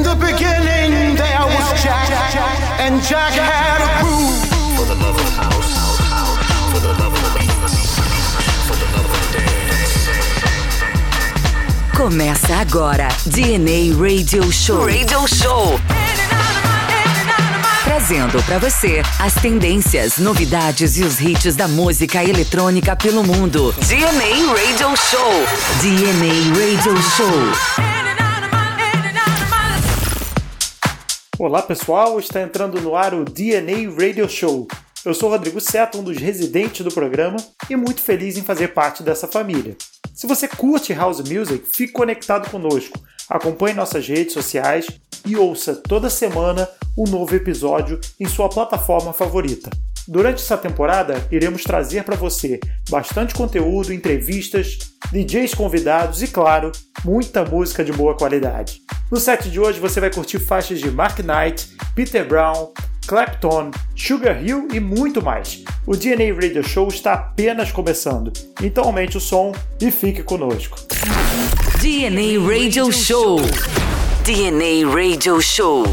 In the beginning, there was Jack, and Jack had a groove. For the love of house, for the love of for the love of the dance. Começa agora DNA Radio Show. Radio Show. Trazendo para você as tendências, novidades e os hits da música eletrônica pelo mundo. DNA Radio Show. DNA Radio Show. Olá pessoal, está entrando no ar o DNA Radio Show. Eu sou Rodrigo Seta, um dos residentes do programa e muito feliz em fazer parte dessa família. Se você curte house music, fique conectado conosco, acompanhe nossas redes sociais e ouça toda semana um novo episódio em sua plataforma favorita. Durante essa temporada, iremos trazer para você bastante conteúdo, entrevistas, DJs convidados e, claro, muita música de boa qualidade. No set de hoje você vai curtir faixas de Mark Knight, Peter Brown, Clapton, Sugar Hill e muito mais. O DNA Radio Show está apenas começando, então aumente o som e fique conosco. DNA Radio Show. DNA Radio Show.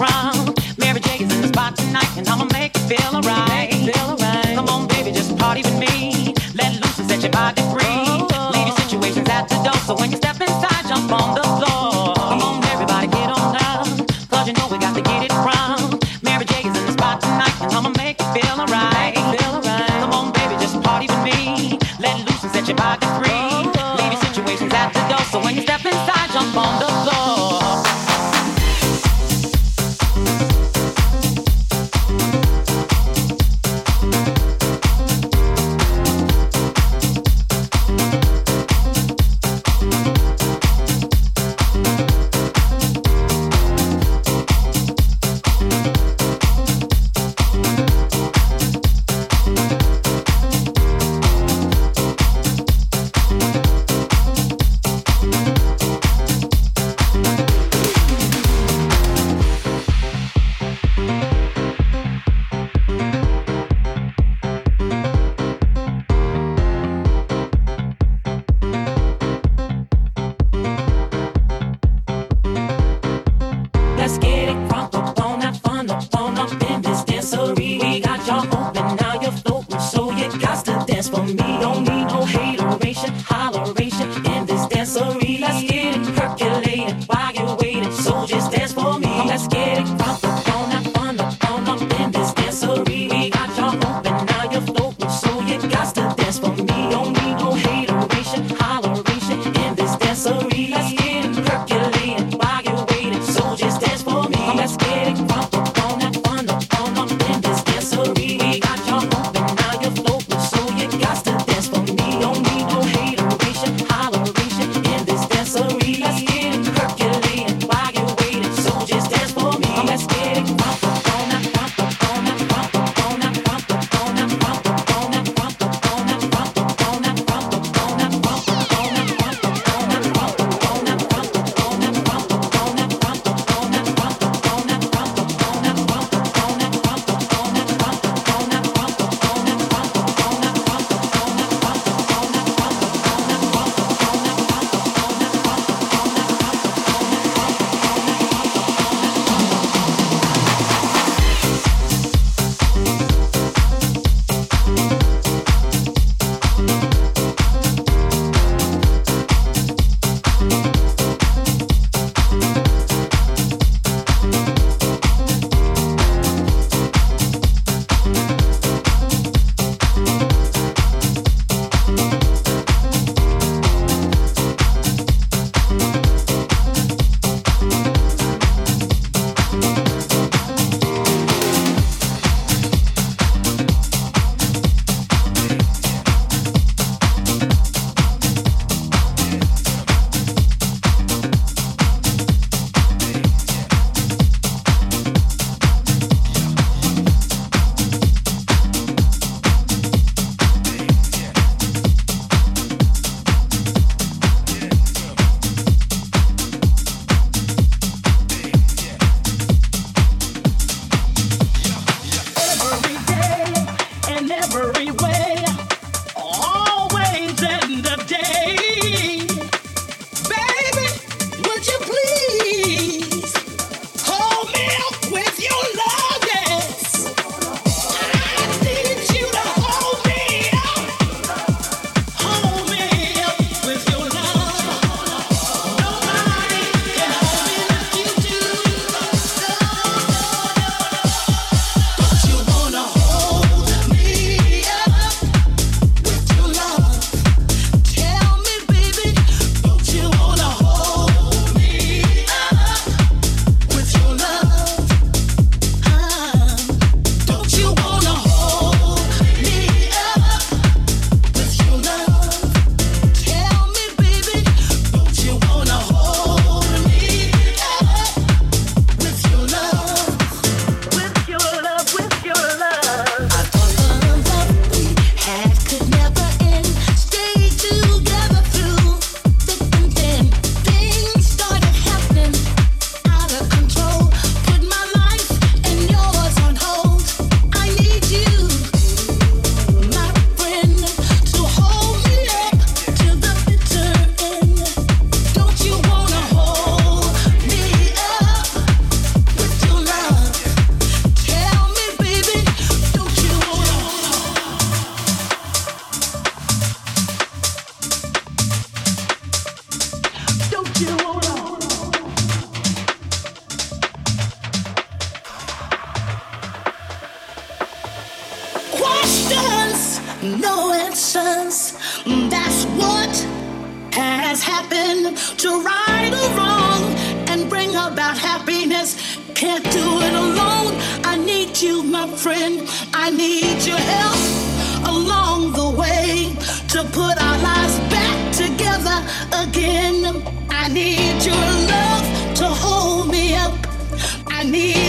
around. Mary J is in the spot tonight, and I'ma make it feel alright. your love to hold me up. I need.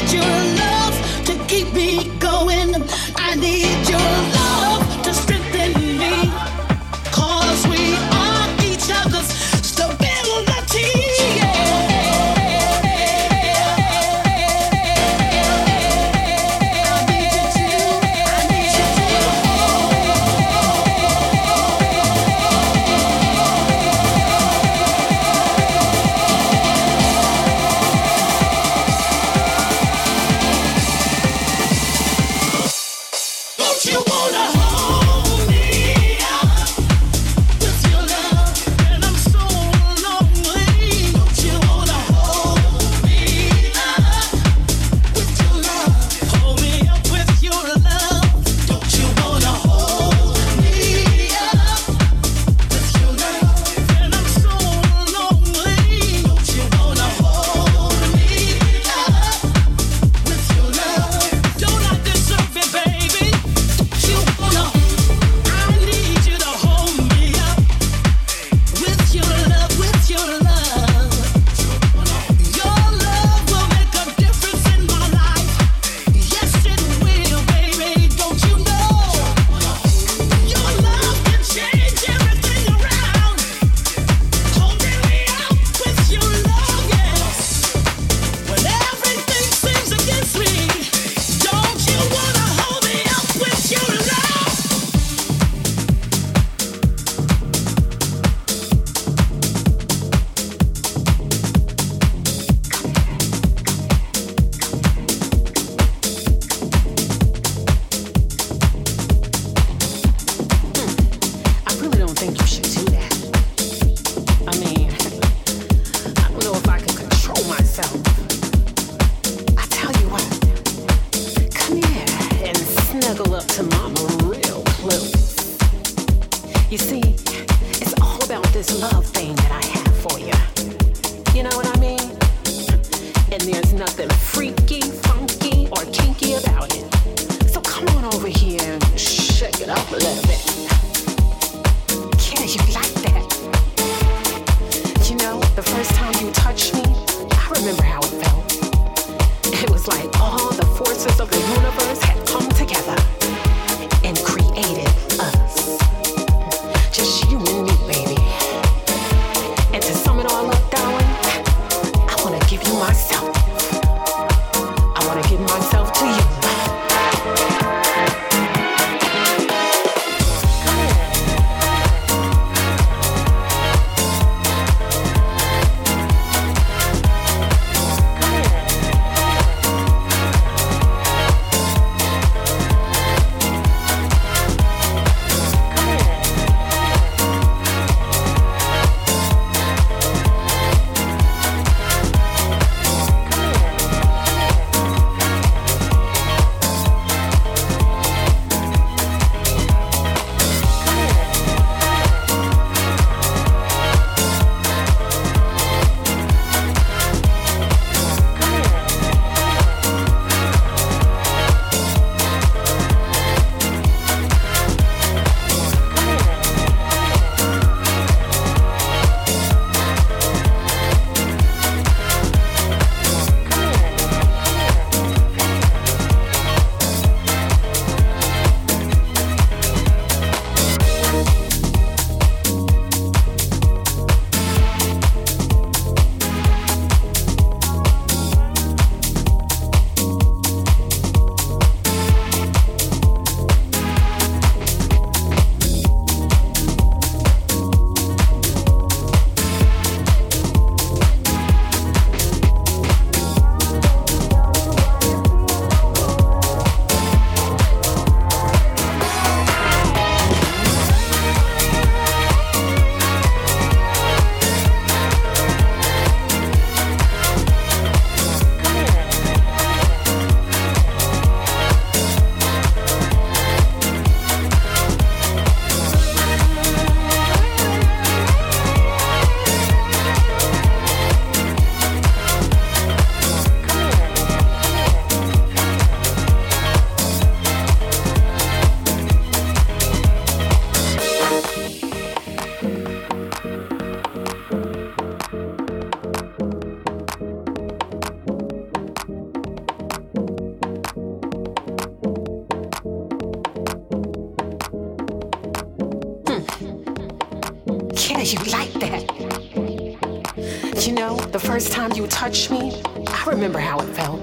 Touched me, I remember how it felt.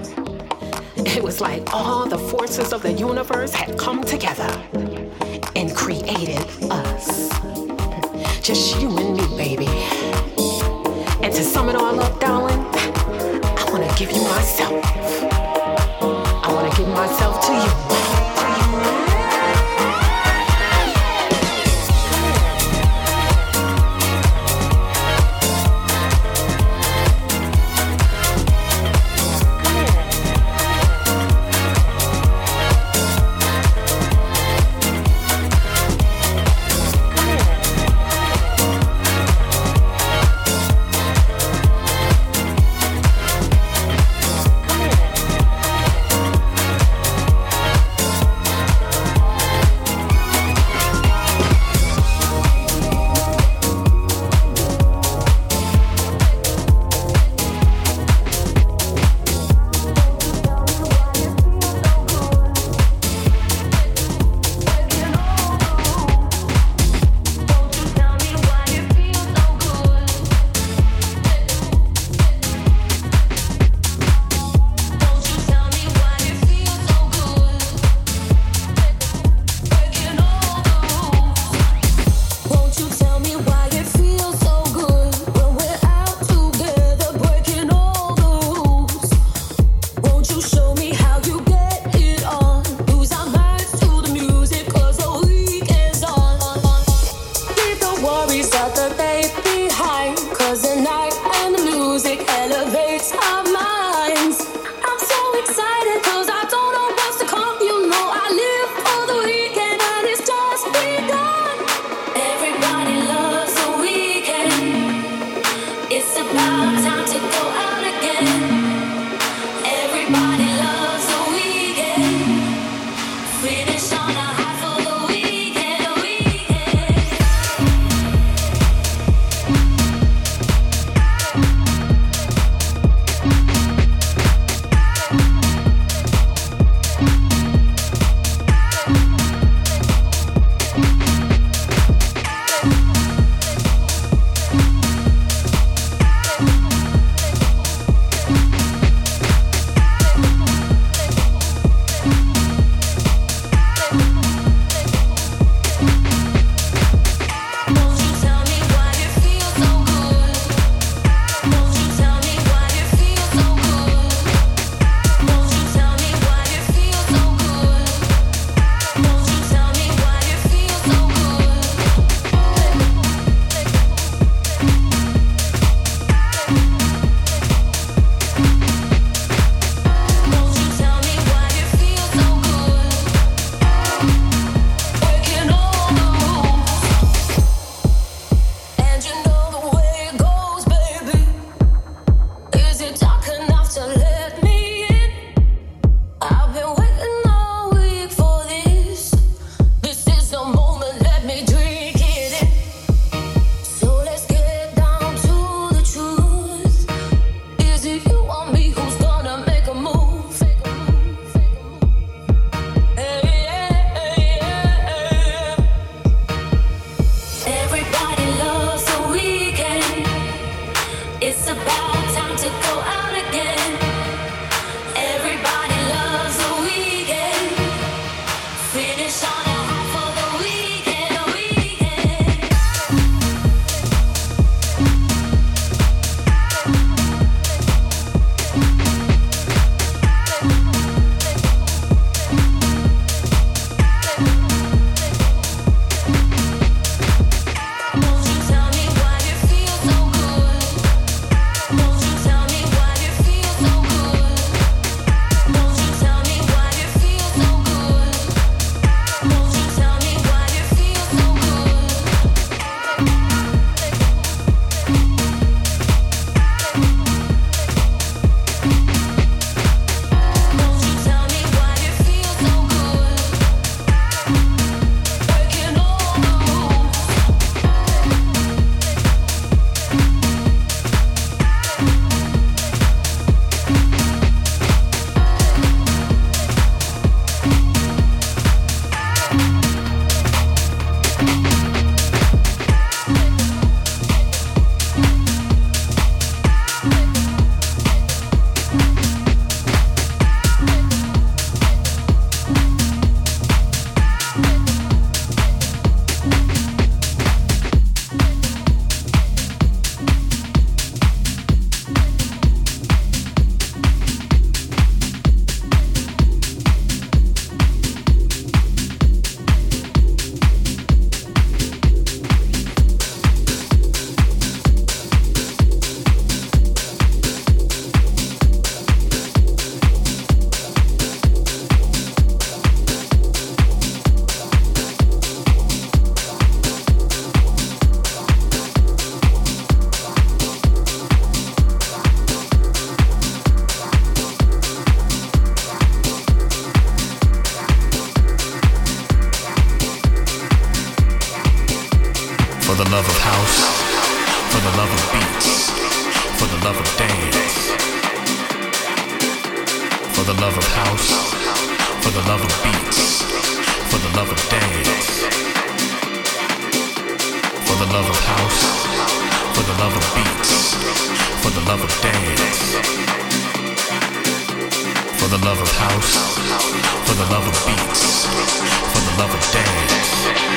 It was like all the forces of the universe had come together the love of house, for the love of beats, for the love of dance. For the love of house, for the love of beats, for the love of dance.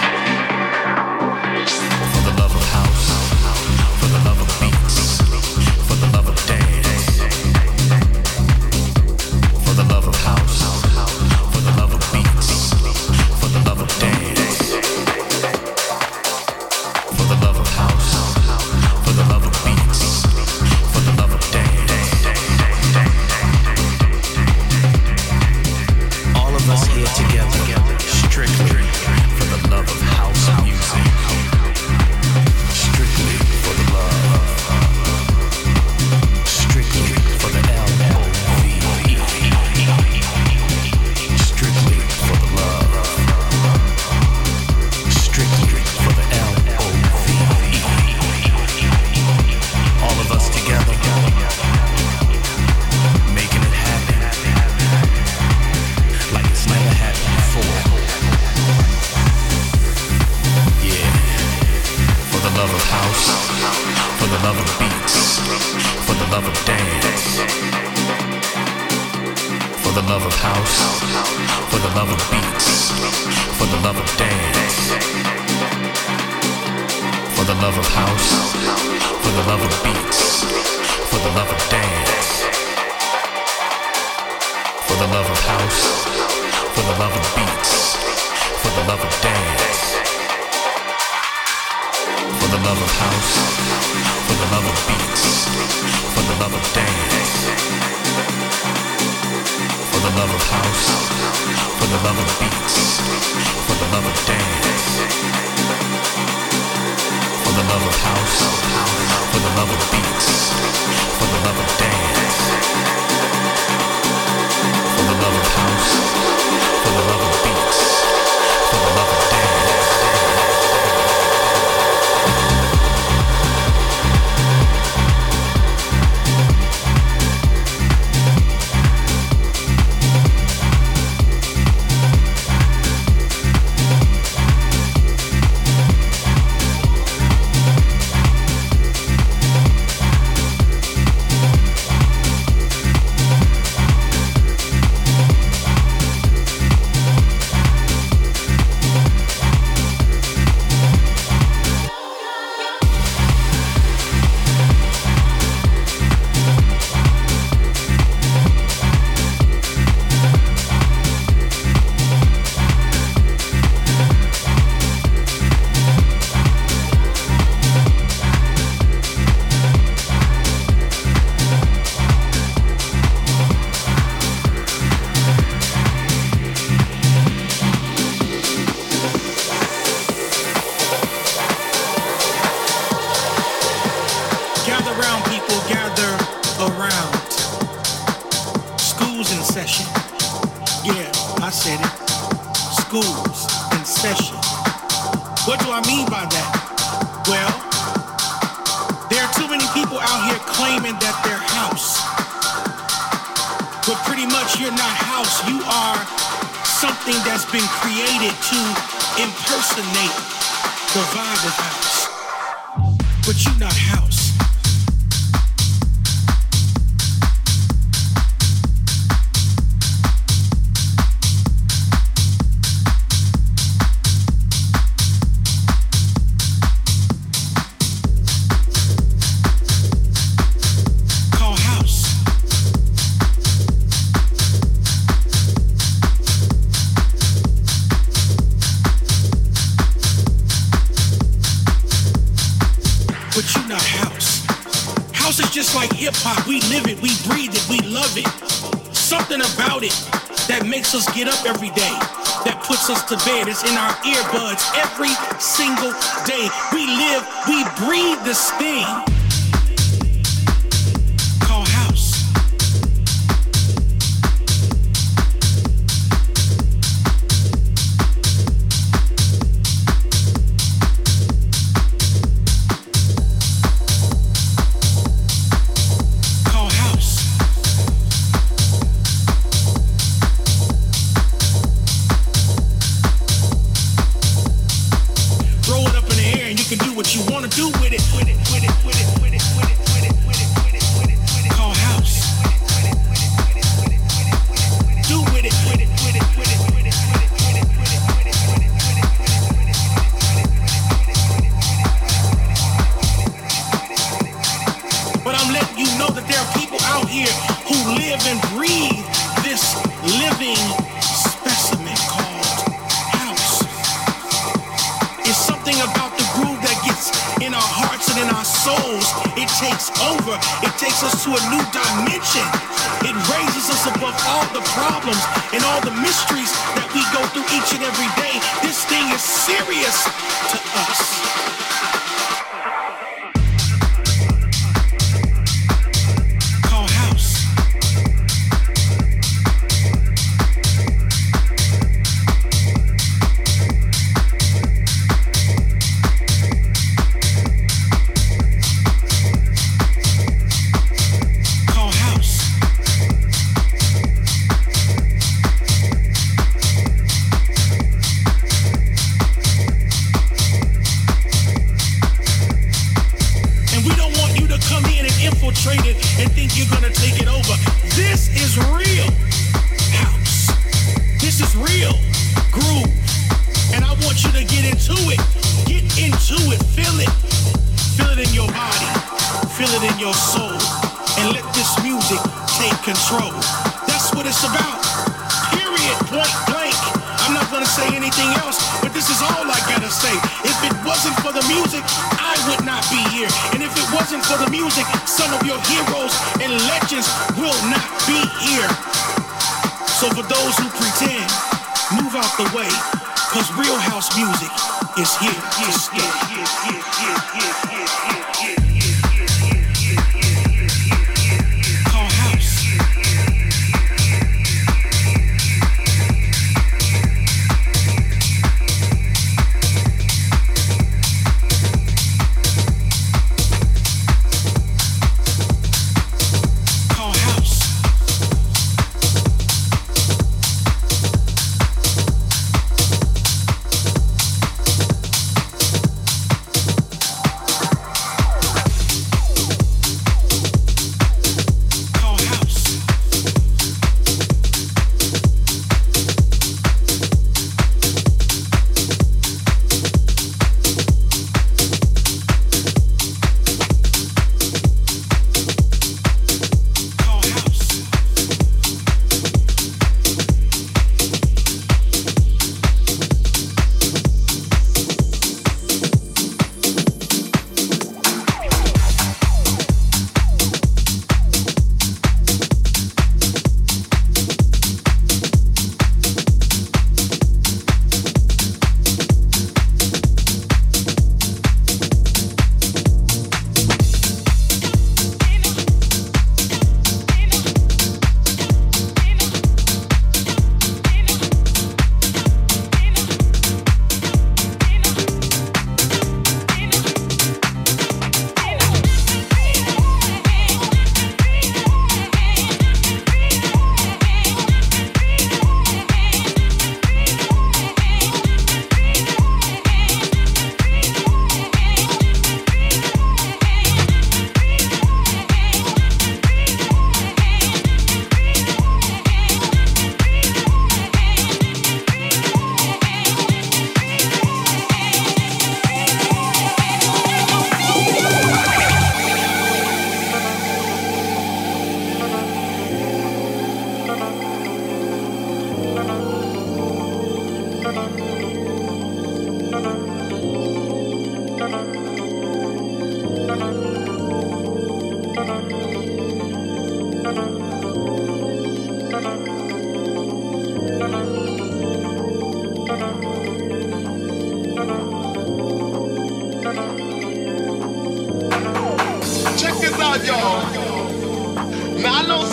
the love of house, for the love of beats, for the love of dance. For the love of house, for the love of beats, for the love of dance. For the love of house, but you not house. us get up every day, that puts us to bed. It's in our earbuds every single day. We live, we breathe this thing.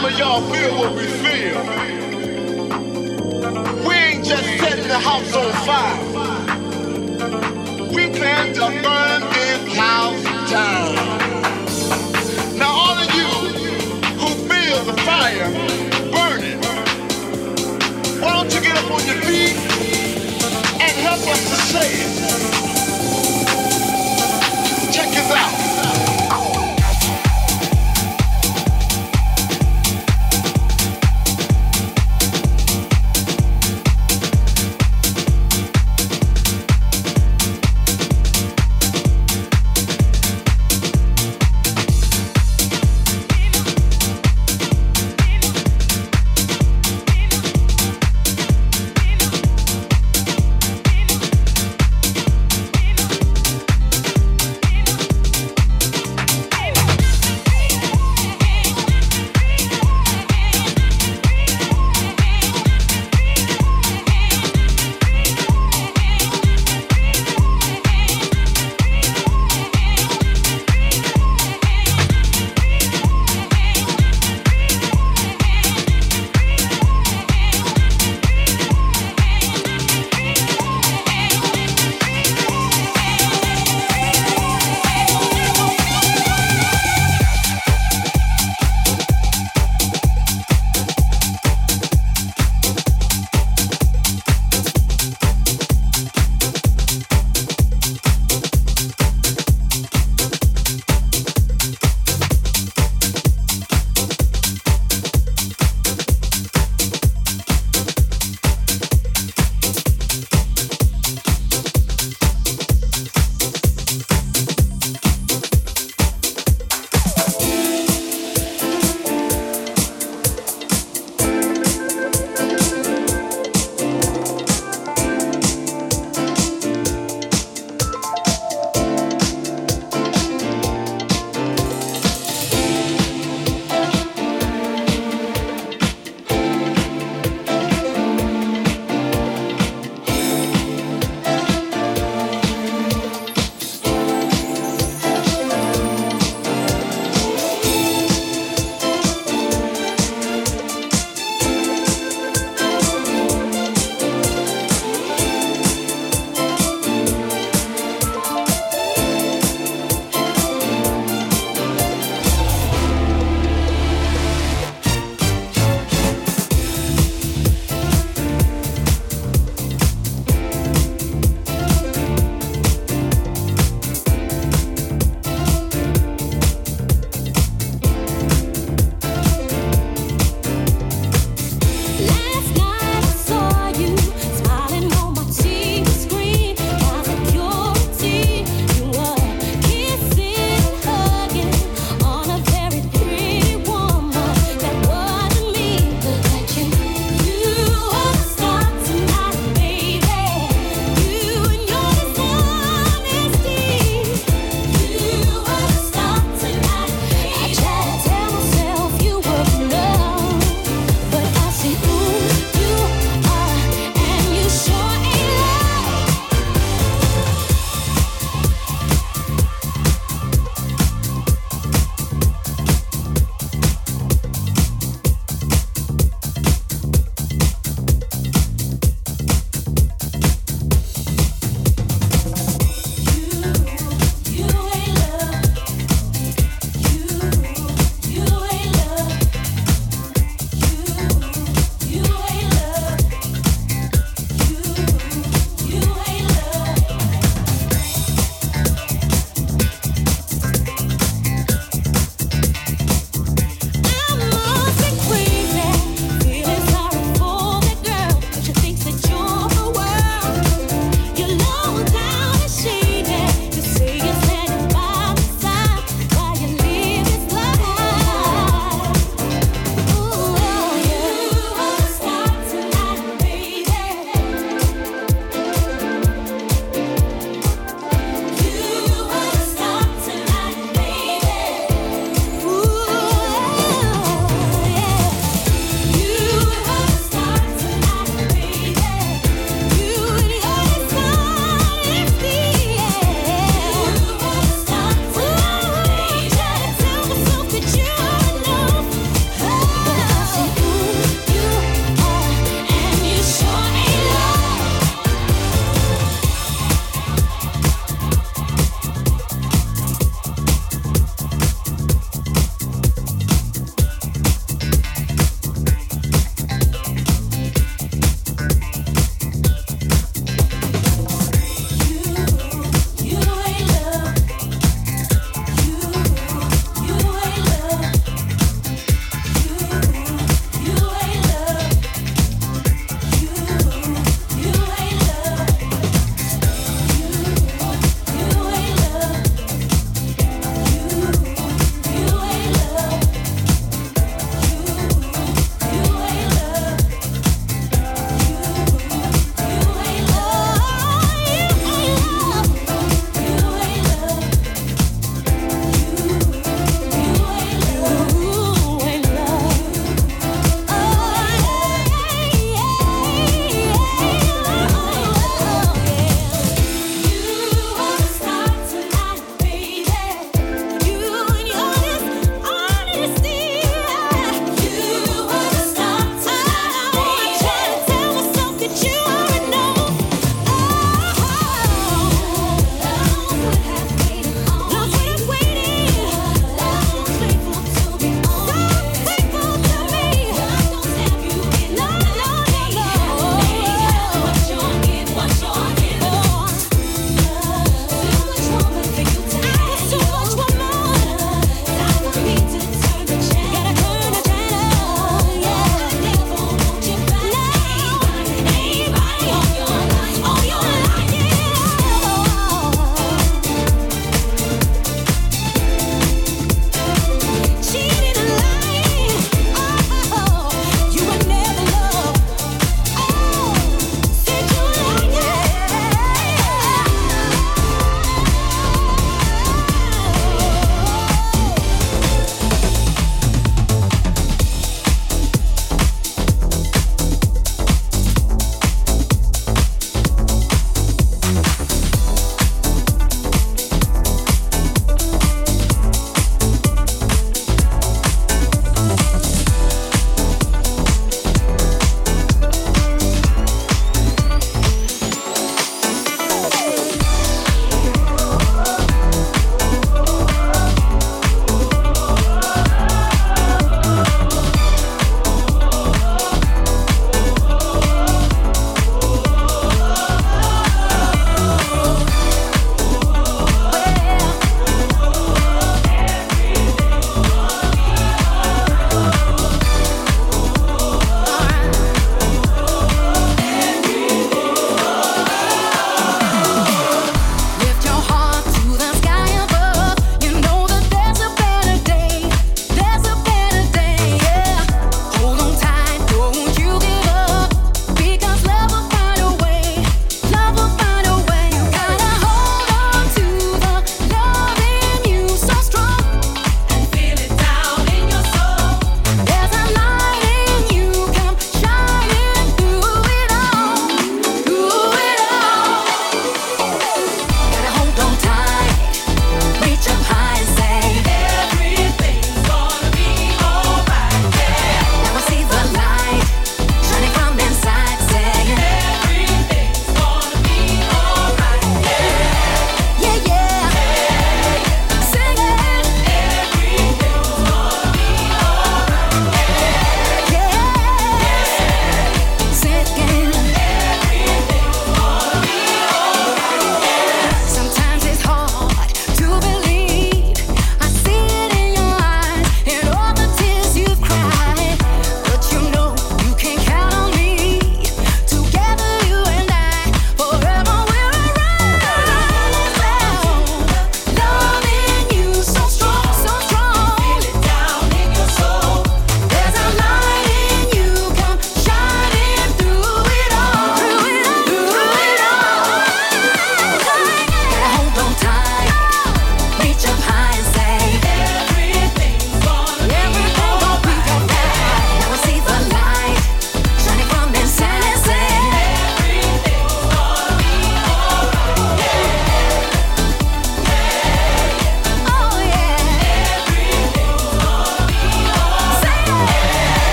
Some of y'all feel what we feel. We ain't just setting the house on fire. We plan to burn this house down. Now all of you who feel the fire burning, why don't you get up on your feet and help us to say it? Check this out.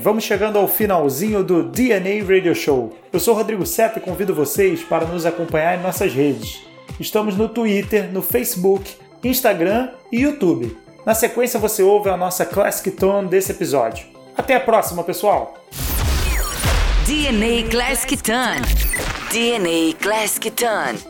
Vamos chegando ao finalzinho do DNA Radio Show. Eu sou Rodrigo Seta e convido vocês para nos acompanhar em nossas redes. Estamos no Twitter, no Facebook, Instagram e YouTube. Na sequência você ouve a nossa Classic Tone desse episódio. Até a próxima, pessoal! DNA Classic Ton. DNA Classic Ton.